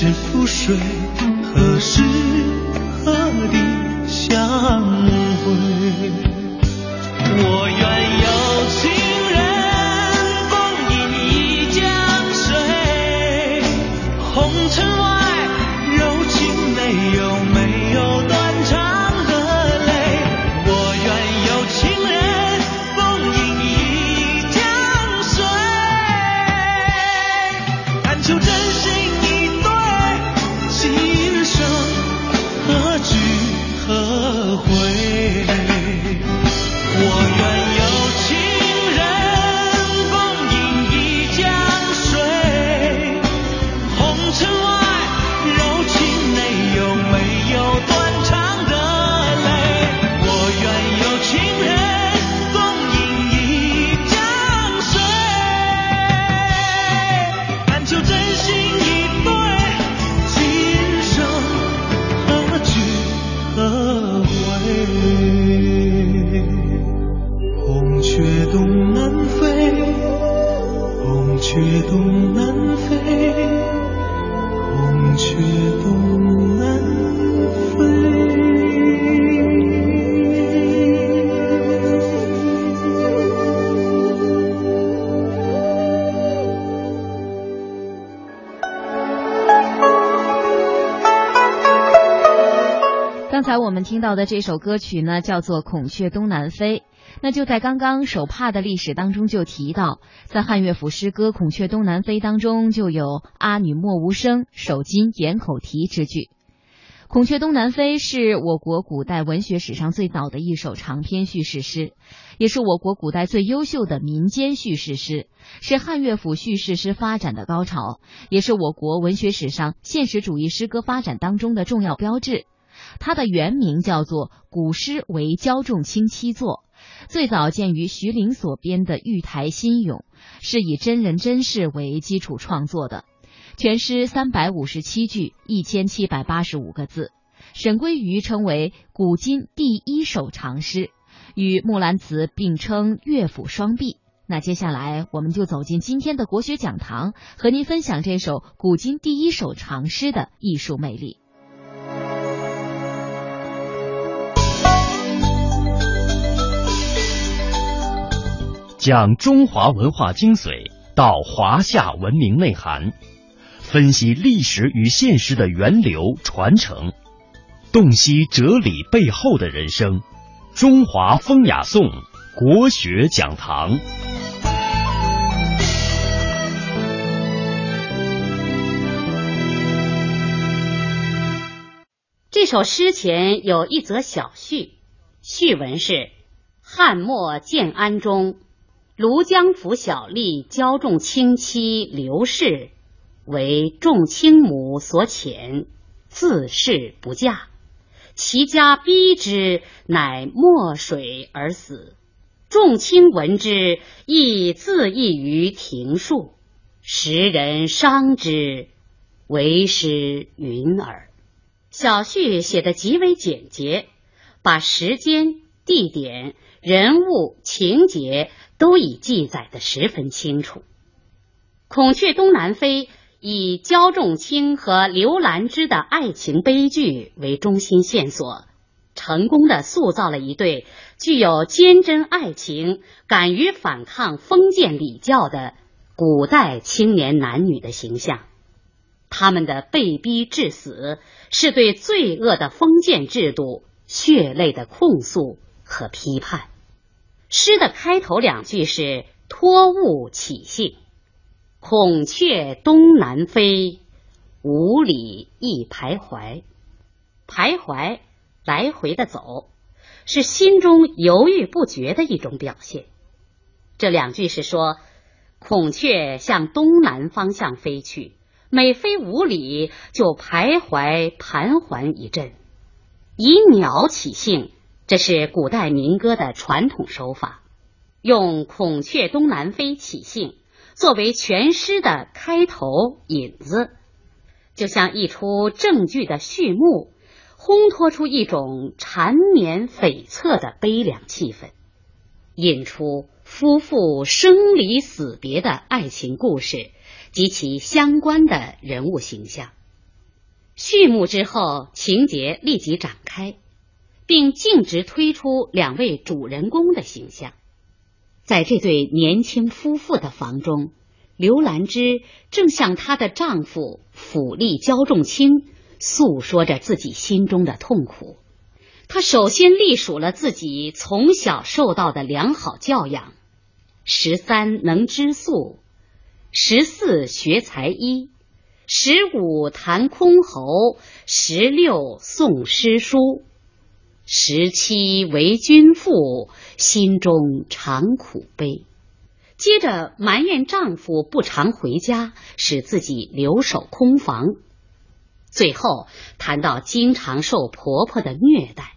是覆水。刚才我们听到的这首歌曲呢，叫做《孔雀东南飞》。那就在刚刚手帕的历史当中就提到，在汉乐府诗歌《孔雀东南飞》当中就有“阿女莫无声，手巾掩口啼”之句。《孔雀东南飞》是我国古代文学史上最早的一首长篇叙事诗，也是我国古代最优秀的民间叙事诗，是汉乐府叙事诗发展的高潮，也是我国文学史上现实主义诗歌发展当中的重要标志。它的原名叫做《古诗为焦仲卿七作》，最早见于徐陵所编的《玉台新咏》，是以真人真事为基础创作的。全诗三百五十七句，一千七百八十五个字。沈归愚称为古今第一首长诗，与木兰辞并称乐府双璧。那接下来我们就走进今天的国学讲堂，和您分享这首古今第一首长诗的艺术魅力。讲中华文化精髓，到华夏文明内涵，分析历史与现实的源流传承，洞悉哲理背后的人生。中华风雅颂国学讲堂。这首诗前有一则小序，序文是：汉末建安中，庐江府小吏焦仲卿妻刘氏，为仲卿母所遣，自仕不嫁，其家逼之，乃没水而死。仲卿闻之，亦自缢于庭树，时人伤之，为时云耳。小序写得极为简洁，把时间、地点、人物、情节都已记载得十分清楚。《孔雀东南飞》以焦仲卿和刘兰芝的爱情悲剧为中心线索，成功的塑造了一对具有坚贞爱情、敢于反抗封建礼教的古代青年男女的形象。他们的被逼致死，是对罪恶的封建制度血泪的控诉和批判。诗的开头两句是托物起兴，孔雀东南飞，五里一徘徊。徘徊，来回的走，是心中犹豫不决的一种表现。这两句是说，孔雀向东南方向飞去。每飞五里，就徘徊盘桓一阵，以鸟起兴，这是古代民歌的传统手法。用“孔雀东南飞”起兴，作为全诗的开头引子，就像一出正剧的序幕，烘托出一种缠绵悱恻的悲凉气氛，引出夫妇生离死别的爱情故事及其相关的人物形象。序幕之后，情节立即展开，并径直推出两位主人公的形象。在这对年轻夫妇的房中，刘兰芝正向她的丈夫府吏焦仲卿诉说着自己心中的痛苦。她首先隶属了自己从小受到的良好教养：十三能织素，十四学才艺。十五弹箜篌，十六诵诗书，十七为君妇，心中常苦悲。接着埋怨丈夫不常回家，使自己留守空房。最后谈到经常受婆婆的虐待，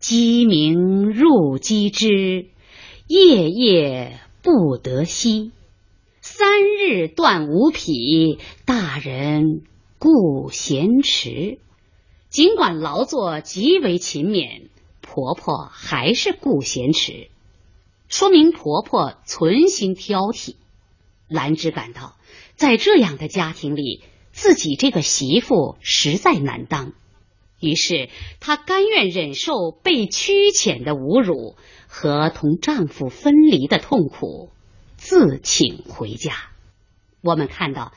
鸡鸣入鸡之，夜夜不得息。三日断五匹，大人顾闲迟。尽管劳作极为勤勉，婆婆还是顾闲迟，说明婆婆存心挑剔。兰芝感到，在这样的家庭里，自己这个媳妇实在难当，于是她甘愿忍受被屈遣的侮辱和同丈夫分离的痛苦。自请回家。我们看到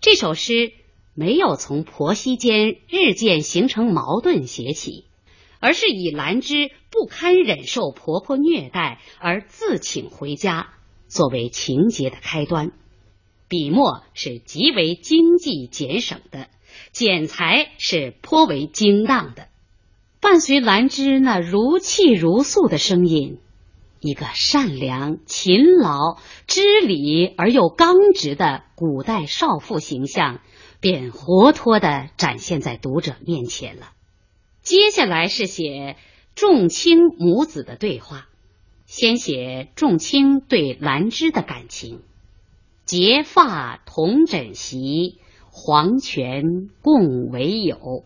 这首诗没有从婆媳间日渐形成矛盾写起，而是以兰芝不堪忍受婆婆虐待而自请回家作为情节的开端。笔墨是极为经济俭省的，剪裁是颇为精当的。伴随兰芝那如泣如诉的声音。一个善良、勤劳、知礼而又刚直的古代少妇形象，便活脱的展现在读者面前了。接下来是写仲卿母子的对话，先写仲卿对兰芝的感情：结发同枕席，黄泉共为友。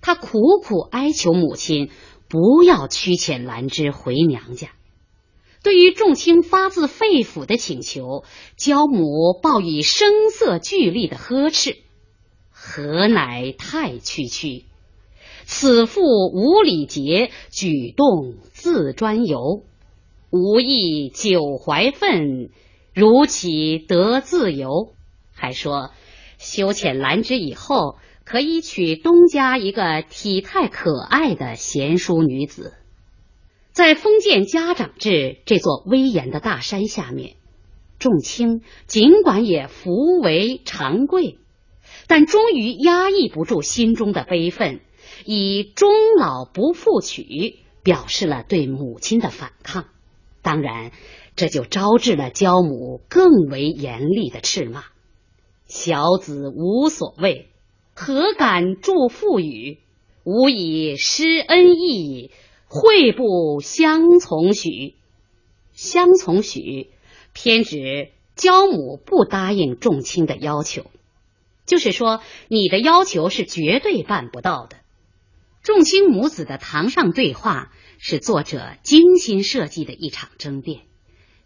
他苦苦哀求母亲不要驱遣兰芝回娘家。对于仲卿发自肺腑的请求，焦母报以声色俱厉的呵斥：“何乃太区区？此妇无礼节，举动自专游，无意久怀愤，如岂得自由？”还说修遣兰芝以后，可以娶东家一个体态可爱的贤淑女子。在封建家长制这座威严的大山下面，仲卿尽管也福为长贵，但终于压抑不住心中的悲愤，以终老不复娶表示了对母亲的反抗。当然，这就招致了焦母更为严厉的斥骂：“小子无所谓，何敢助父语？吾以施恩义。”会不相从许，相从许，偏指焦母不答应仲卿的要求，就是说你的要求是绝对办不到的。仲卿母子的堂上对话是作者精心设计的一场争辩，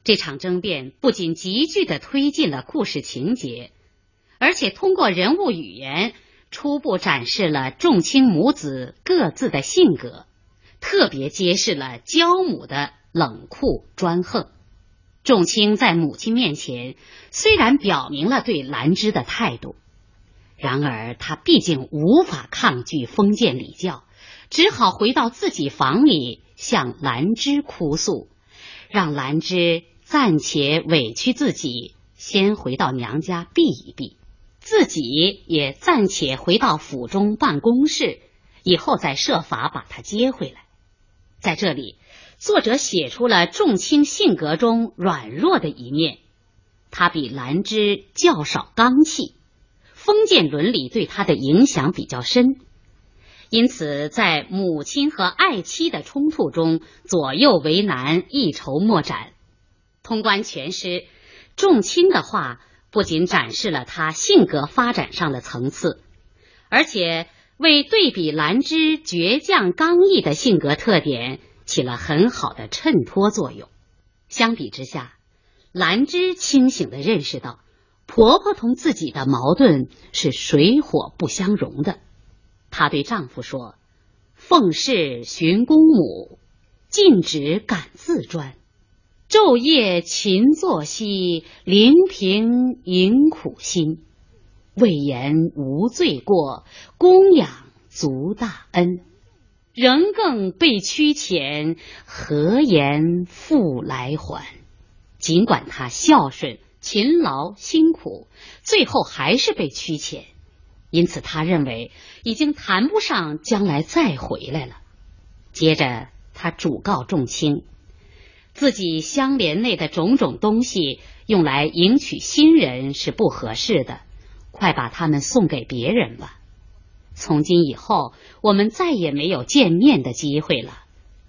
这场争辩不仅急剧的推进了故事情节，而且通过人物语言初步展示了仲卿母子各自的性格。特别揭示了焦母的冷酷专横。仲卿在母亲面前虽然表明了对兰芝的态度，然而他毕竟无法抗拒封建礼教，只好回到自己房里向兰芝哭诉，让兰芝暂且委屈自己，先回到娘家避一避，自己也暂且回到府中办公室，以后再设法把她接回来。在这里，作者写出了仲卿性格中软弱的一面。他比兰芝较少刚气，封建伦理对他的影响比较深，因此在母亲和爱妻的冲突中左右为难，一筹莫展。通关全诗，仲卿的话不仅展示了他性格发展上的层次，而且为对比兰芝倔强刚毅的性格特点起了很好的衬托作用。相比之下，兰芝清醒的认识到，婆婆同自己的矛盾是水火不相容的。她对丈夫说：“奉事寻公母，禁止敢自专。昼夜勤作息，临平迎苦心。未言无罪过，供养足大恩。仍更被屈遣，何言复来还？”尽管她孝顺、勤劳、辛苦，最后还是被驱遣。因此，他认为已经谈不上将来再回来了。接着，他主告众卿，自己相连内的种种东西用来迎娶新人是不合适的，快把他们送给别人吧。从今以后，我们再也没有见面的机会了，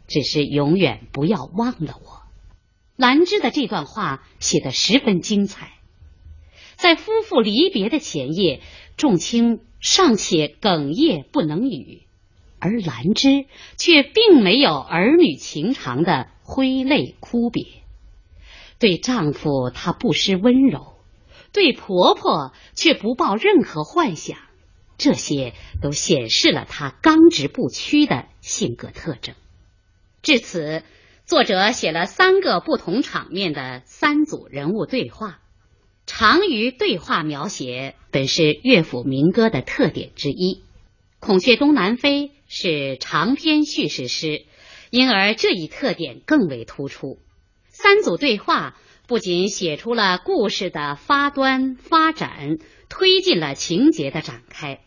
只是永远不要忘了我。兰芝的这段话写得十分精彩，在夫妇离别的前夜。众卿尚且哽咽不能语，而兰芝却并没有儿女情长的挥泪哭别。对丈夫，她不失温柔；对婆婆，却不抱任何幻想。这些都显示了她刚直不屈的性格特征。至此，作者写了三个不同场面的三组人物对话。长于对话描写本是乐府民歌的特点之一，《孔雀东南飞》是长篇叙事诗，因而这一特点更为突出。三组对话不仅写出了故事的发端发展，推进了情节的展开，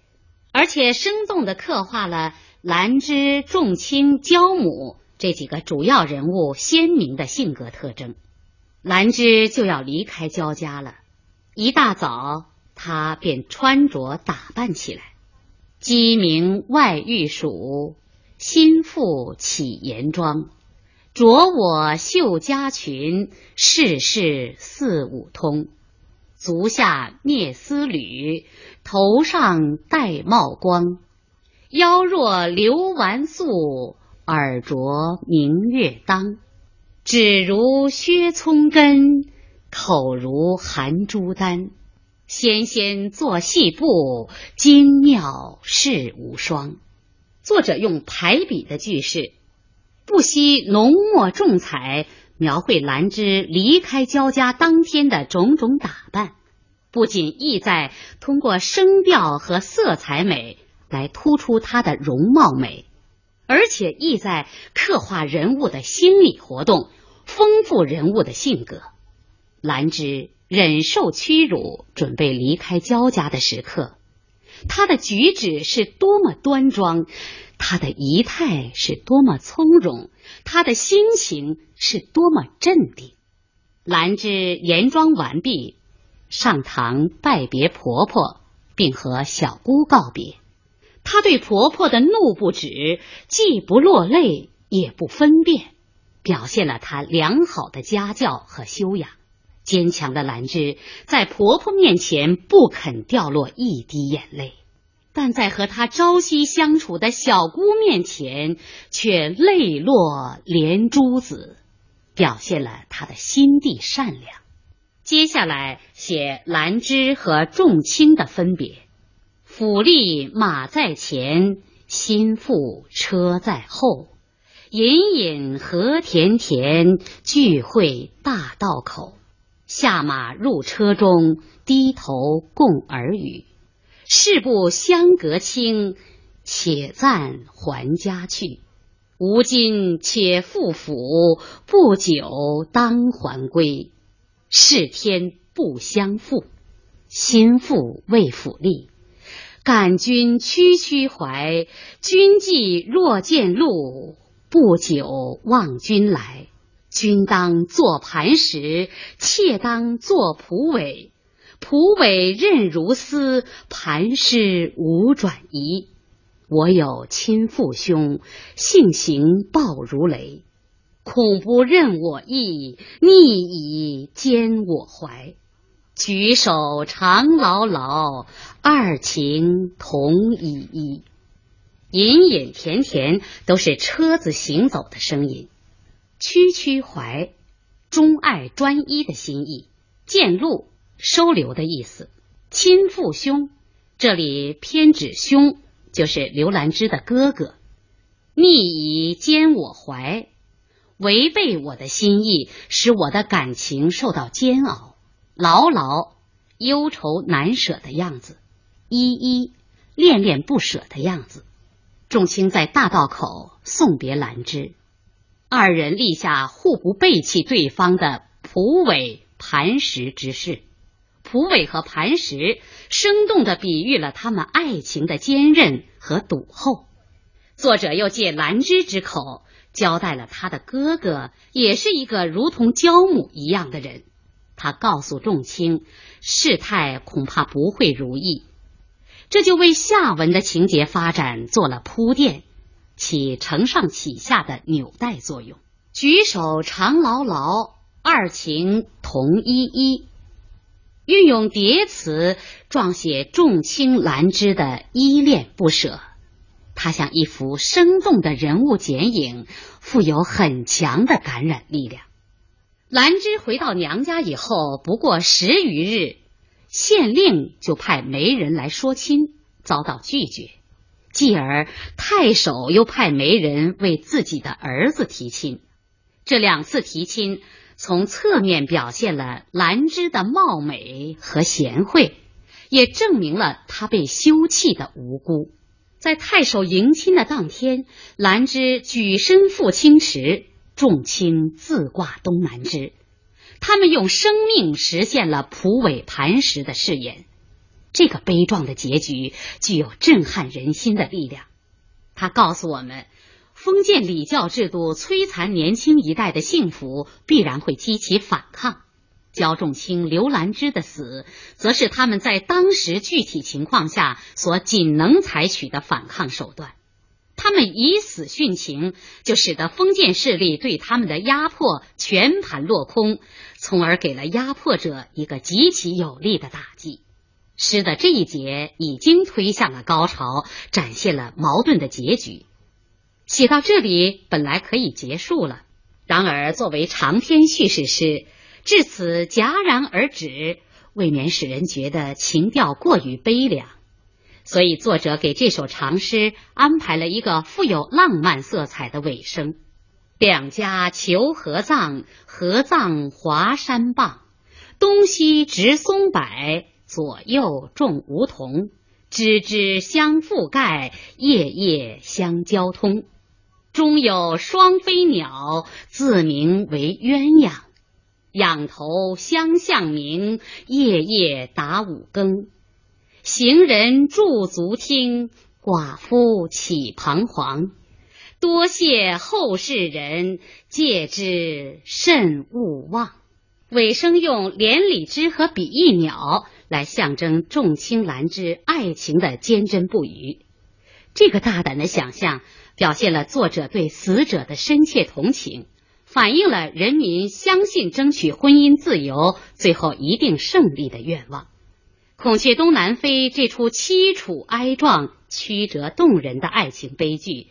而且生动的刻画了兰芝、重亲娇母这几个主要人物鲜明的性格特征。兰芝就要离开焦家了。一大早，她便穿着打扮起来。鸡鸣外玉鼠，心腹起严妆。着我绣家裙，事事四五通。足下蹑丝缕，头上戴帽光。腰若流纨素，耳着明月当。指如削葱根。口如含珠丹，纤纤作细步，精妙世无双。作者用排比的句式，不惜浓墨重彩，描绘兰芝离开焦家当天的种种打扮，不仅意在通过声调和色彩美来突出她的容貌美，而且意在刻画人物的心理活动，丰富人物的性格。兰芝忍受屈辱，准备离开焦家的时刻，他的举止是多么端庄，他的仪态是多么从容，他的心情是多么镇定。兰芝严妆完毕，上堂拜别婆婆，并和小姑告别。她对婆婆的怒不止，既不落泪，也不分辨，表现了她良好的家教和修养。坚强的兰芝在婆婆面前不肯掉落一滴眼泪，但在和她朝夕相处的小姑面前却泪落连珠子，表现了她的心地善良。接下来写兰芝和众卿的分别：府吏马在前，心腹车在后，隐隐和田田，聚会大道口。下马入车中，低头共耳语。事不相隔清，且暂还家去。吾今且赴府，不久当还归。是天不相负，心腹为府吏。感君区区怀，君既若见路，不久望君来。君当作磐石，妾当作蒲苇。蒲苇韧如丝，磐石无转移。我有亲父兄，性行暴如雷，恐不任我意，逆以兼我怀。举手长牢牢，二情同依依。隐隐甜甜都是车子行走的声音。区区怀，钟爱专一的心意；见路，收留的意思；亲父兄，这里偏指兄，就是刘兰芝的哥哥。逆以兼我怀，违背我的心意，使我的感情受到煎熬，牢牢忧愁难舍的样子，依依恋恋不舍的样子。众卿在大道口送别兰芝，二人立下互不背弃对方的蒲苇磐石之誓。蒲苇和磐石生动的比喻了他们爱情的坚韧和笃厚。作者又借兰芝之口交代了他的哥哥也是一个如同焦母一样的人。他告诉众卿，事态恐怕不会如意，这就为下文的情节发展做了铺垫，起承上启下的纽带作用。举手长牢牢，二情同依依，运用叠词状写众卿兰芝的依恋不舍。它像一幅生动的人物剪影，富有很强的感染力量。兰芝回到娘家以后，不过十余日，县令就派媒人来说亲，遭到拒绝。继而太守又派媒人为自己的儿子提亲。这两次提亲，从侧面表现了兰芝的貌美和贤惠，也证明了她被休弃的无辜。在太守迎亲的当天，兰芝举身赴清池，众卿自挂东南枝。他们用生命实现了蒲苇磐石的誓言。这个悲壮的结局具有震撼人心的力量。他告诉我们，封建礼教制度摧残年轻一代的幸福，必然会激起反抗。焦仲卿、刘兰芝的死，则是他们在当时具体情况下所仅能采取的反抗手段。他们以死殉情，就使得封建势力对他们的压迫全盘落空，从而给了压迫者一个极其有力的打击。诗的这一节已经推向了高潮，展现了矛盾的结局。写到这里，本来可以结束了，然而作为长篇叙事诗。至此戛然而止，未免使人觉得情调过于悲凉，所以作者给这首长诗安排了一个富有浪漫色彩的尾声：“两家求合葬，合葬华山傍，东西植松柏，左右种梧桐，枝枝相覆盖，叶叶相交通，中有双飞鸟，自名为鸳鸯。”仰头相向鸣，夜夜打五更。行人驻足听，寡妇起彷徨？多谢后世人，戒之慎勿忘。尾声用连理枝和比翼鸟来象征众卿兰之爱情的坚贞不渝。这个大胆的想象，表现了作者对死者的深切同情。反映了人民相信争取婚姻自由最后一定胜利的愿望。《孔雀东南飞》这出凄楚哀壮、曲折动人的爱情悲剧，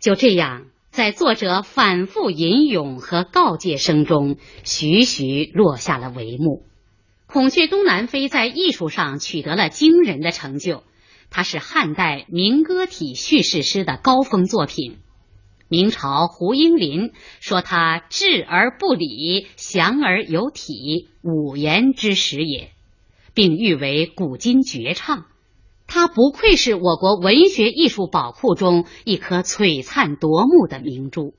就这样在作者反复吟咏和告诫声中，徐徐落下了帷幕。《孔雀东南飞》在艺术上取得了惊人的成就，它是汉代民歌体叙事诗的高峰作品。明朝胡应麟说他质而不理，详而有体，五言之始也，并誉为古今绝唱。它不愧是我国文学艺术宝库中一颗璀璨夺目的明珠。